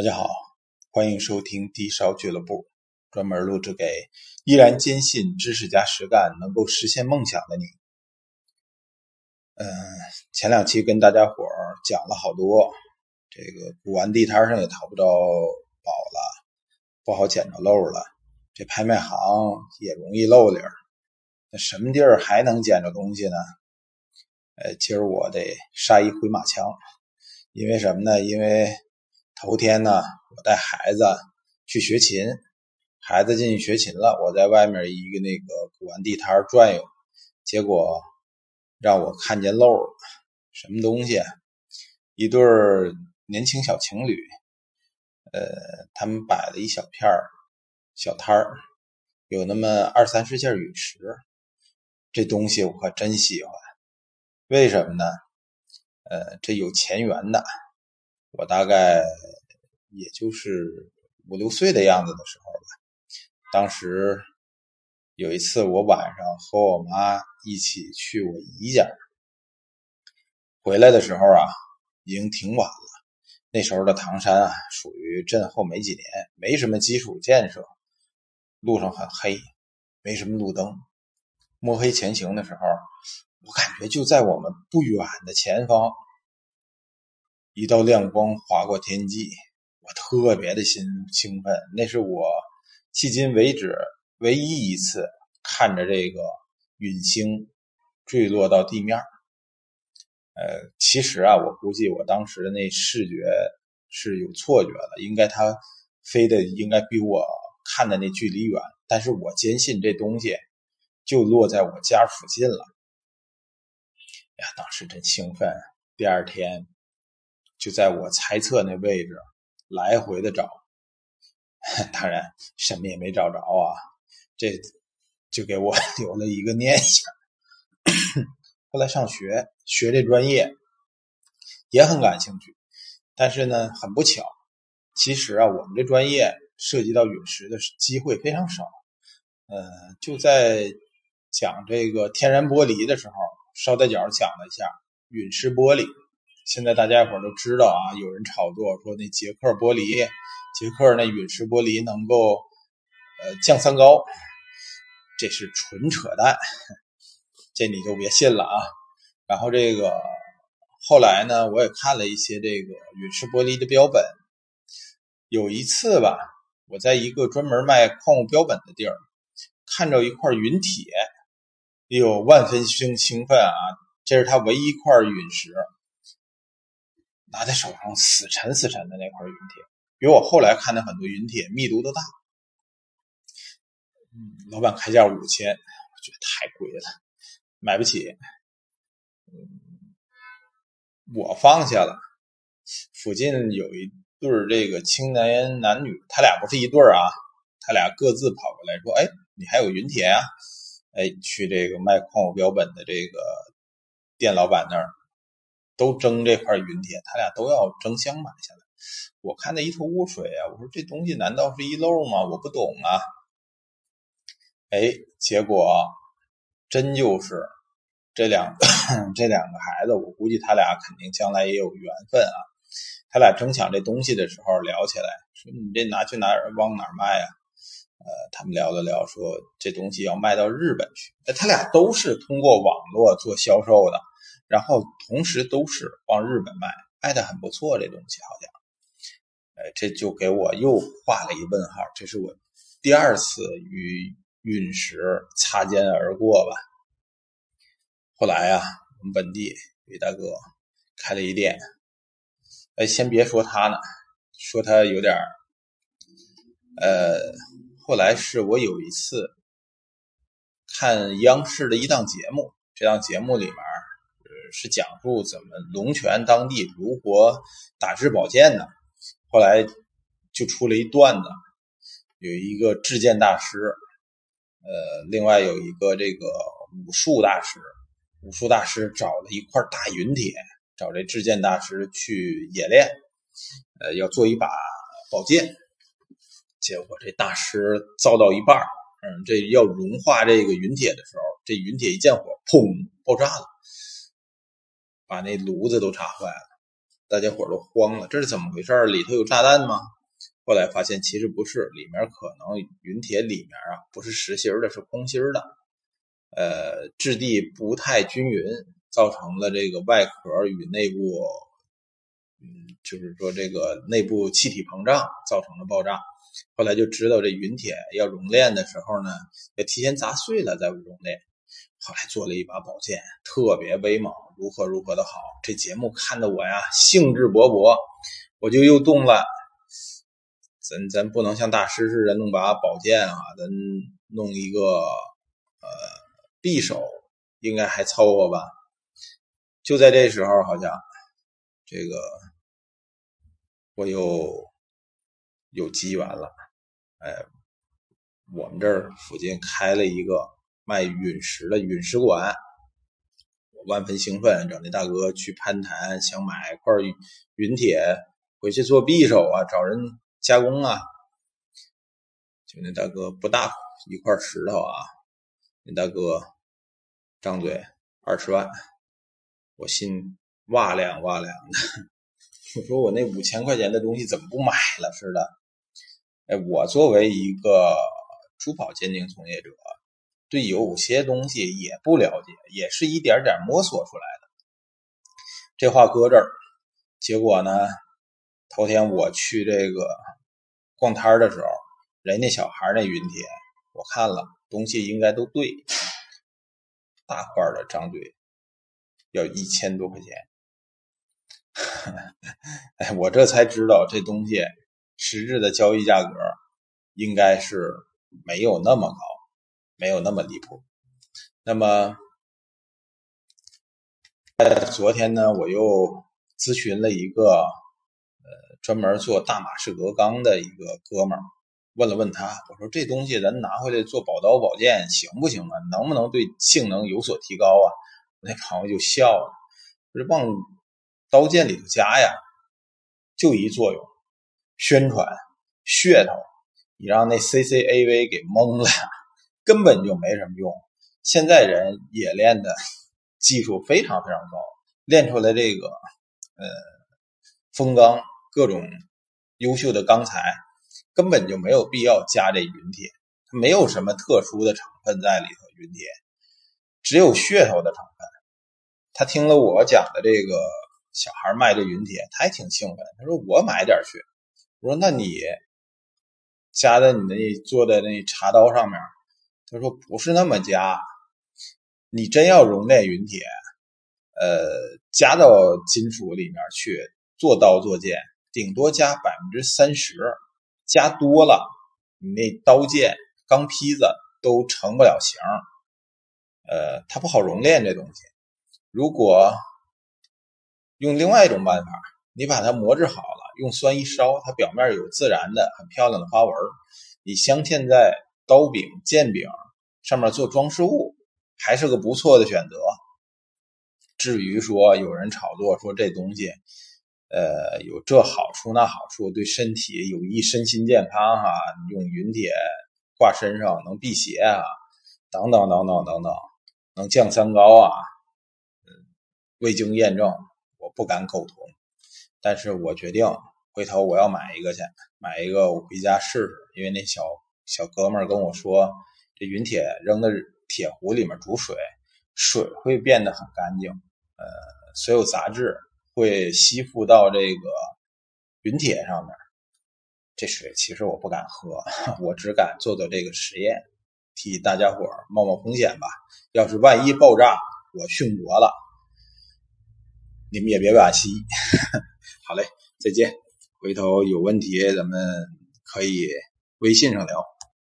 大家好，欢迎收听低烧俱乐部，专门录制给依然坚信知识加实干能够实现梦想的你。嗯，前两期跟大家伙儿讲了好多，这个古玩地摊上也淘不着宝了，不好捡着漏了，这拍卖行也容易漏理儿。那什么地儿还能捡着东西呢？呃，今儿我得杀一回马枪，因为什么呢？因为头天呢，我带孩子去学琴，孩子进去学琴了，我在外面一个那个古玩地摊转悠，结果让我看见漏了，什么东西？一对年轻小情侣，呃，他们摆了一小片小摊儿，有那么二三十件陨石，这东西我可真喜欢，为什么呢？呃，这有前缘的。我大概也就是五六岁的样子的时候吧。当时有一次，我晚上和我妈一起去我姨家，回来的时候啊，已经挺晚了。那时候的唐山啊，属于震后没几年，没什么基础建设，路上很黑，没什么路灯。摸黑前行的时候，我感觉就在我们不远的前方。一道亮光划过天际，我特别的兴兴奋。那是我迄今为止唯一一次看着这个陨星坠落到地面。呃，其实啊，我估计我当时那视觉是有错觉的，应该它飞的应该比我看的那距离远。但是我坚信这东西就落在我家附近了。呀，当时真兴奋。第二天。就在我猜测那位置，来回的找，当然什么也没找着啊。这就给我 留了一个念想。后来上学学这专业也很感兴趣，但是呢，很不巧，其实啊，我们这专业涉及到陨石的机会非常少。呃，就在讲这个天然玻璃的时候，捎带脚讲了一下陨石玻璃。现在大家伙都知道啊，有人炒作说那捷克玻璃、捷克那陨石玻璃能够呃降三高，这是纯扯淡，这你就别信了啊。然后这个后来呢，我也看了一些这个陨石玻璃的标本。有一次吧，我在一个专门卖矿物标本的地儿，看着一块陨铁，哎呦，万分兴兴奋啊！这是它唯一一块陨石。拿在手上死沉死沉的那块陨铁，比我后来看的很多陨铁密度都大。老板开价五千，我觉得太贵了，买不起。嗯，我放下了。附近有一对这个青年男女，他俩不是一对啊，他俩各自跑过来说：“哎，你还有陨铁啊？”哎，去这个卖矿物标本的这个店老板那儿。都争这块云铁，他俩都要争相买下来。我看那一头雾水啊！我说这东西难道是一漏吗？我不懂啊。哎，结果真就是这两 这两个孩子，我估计他俩肯定将来也有缘分啊。他俩争抢这东西的时候聊起来，说你这拿去哪儿往哪儿卖啊？呃，他们聊了聊，说这东西要卖到日本去。哎，他俩都是通过网络做销售的。然后同时都是往日本卖，卖的很不错。这东西好像，哎，这就给我又画了一问号。这是我第二次与陨石擦肩而过吧。后来啊，我们本地有一大哥开了一店，哎，先别说他呢，说他有点呃，后来是我有一次看央视的一档节目，这档节目里面。是讲述怎么龙泉当地如何打制宝剑的。后来就出了一段子，有一个制剑大师，呃，另外有一个这个武术大师。武术大师找了一块大陨铁，找这制剑大师去演练，呃，要做一把宝剑。结果这大师造到一半嗯，这要融化这个陨铁的时候，这陨铁一见火，砰，爆炸了。把那炉子都炸坏了，大家伙都慌了，这是怎么回事？里头有炸弹吗？后来发现其实不是，里面可能云铁里面啊不是实心的，是空心的，呃，质地不太均匀，造成了这个外壳与内部，嗯，就是说这个内部气体膨胀造成了爆炸。后来就知道这云铁要熔炼的时候呢，要提前砸碎了再熔炼。后来做了一把宝剑，特别威猛，如何如何的好。这节目看的我呀兴致勃勃，我就又动了。咱咱不能像大师似的弄把宝剑啊，咱弄一个呃匕首，应该还凑合吧。就在这时候，好像这个我又有机缘了。哎，我们这儿附近开了一个。卖陨石的陨石馆，我万分兴奋，找那大哥去攀谈，想买一块陨铁回去做匕首啊，找人加工啊。就那大哥不大一块石头啊，那大哥张嘴二十万，我心哇凉哇凉的。我说我那五千块钱的东西怎么不买了似的？哎，我作为一个珠宝鉴定从业者。对有些东西也不了解，也是一点点摸索出来的。这话搁这儿，结果呢，头天我去这个逛摊的时候，人家小孩那云铁，我看了东西应该都对，大块的张嘴要一千多块钱。哎，我这才知道这东西实质的交易价格应该是没有那么高。没有那么离谱。那么，昨天呢，我又咨询了一个呃专门做大马士革钢的一个哥们儿，问了问他，我说这东西咱拿回来做宝刀宝剑行不行啊？能不能对性能有所提高啊？那朋友就笑了，说往刀剑里头加呀，就一作用，宣传噱头，你让那 CCAV 给蒙了。根本就没什么用。现在人冶炼的技术非常非常高，炼出来这个呃风钢各种优秀的钢材，根本就没有必要加这云铁，它没有什么特殊的成分在里头。云铁只有噱头的成分。他听了我讲的这个小孩卖这云铁，他还挺兴奋。他说：“我买点去。”我说：“那你加在你那做的那茶刀上面。”他说：“不是那么加，你真要熔炼云铁，呃，加到金属里面去做刀做剑，顶多加百分之三十，加多了，你那刀剑钢坯子都成不了形，呃，它不好熔炼这东西。如果用另外一种办法，你把它磨制好了，用酸一烧，它表面有自然的很漂亮的花纹，你镶嵌在。”刀柄、剑柄上面做装饰物，还是个不错的选择。至于说有人炒作说这东西，呃，有这好处那好处，对身体有益身心健康哈，用云铁挂身上能辟邪啊，等等等等等等，能降三高啊，未经验证，我不敢苟同。但是我决定回头我要买一个去，买一个我回家试试，因为那小。小哥们儿跟我说，这云铁扔到铁壶里面煮水，水会变得很干净，呃，所有杂质会吸附到这个云铁上面。这水其实我不敢喝，我只敢做做这个实验，替大家伙冒冒风险吧。要是万一爆炸，我殉国了，你们也别惋惜。好嘞，再见。回头有问题咱们可以微信上聊。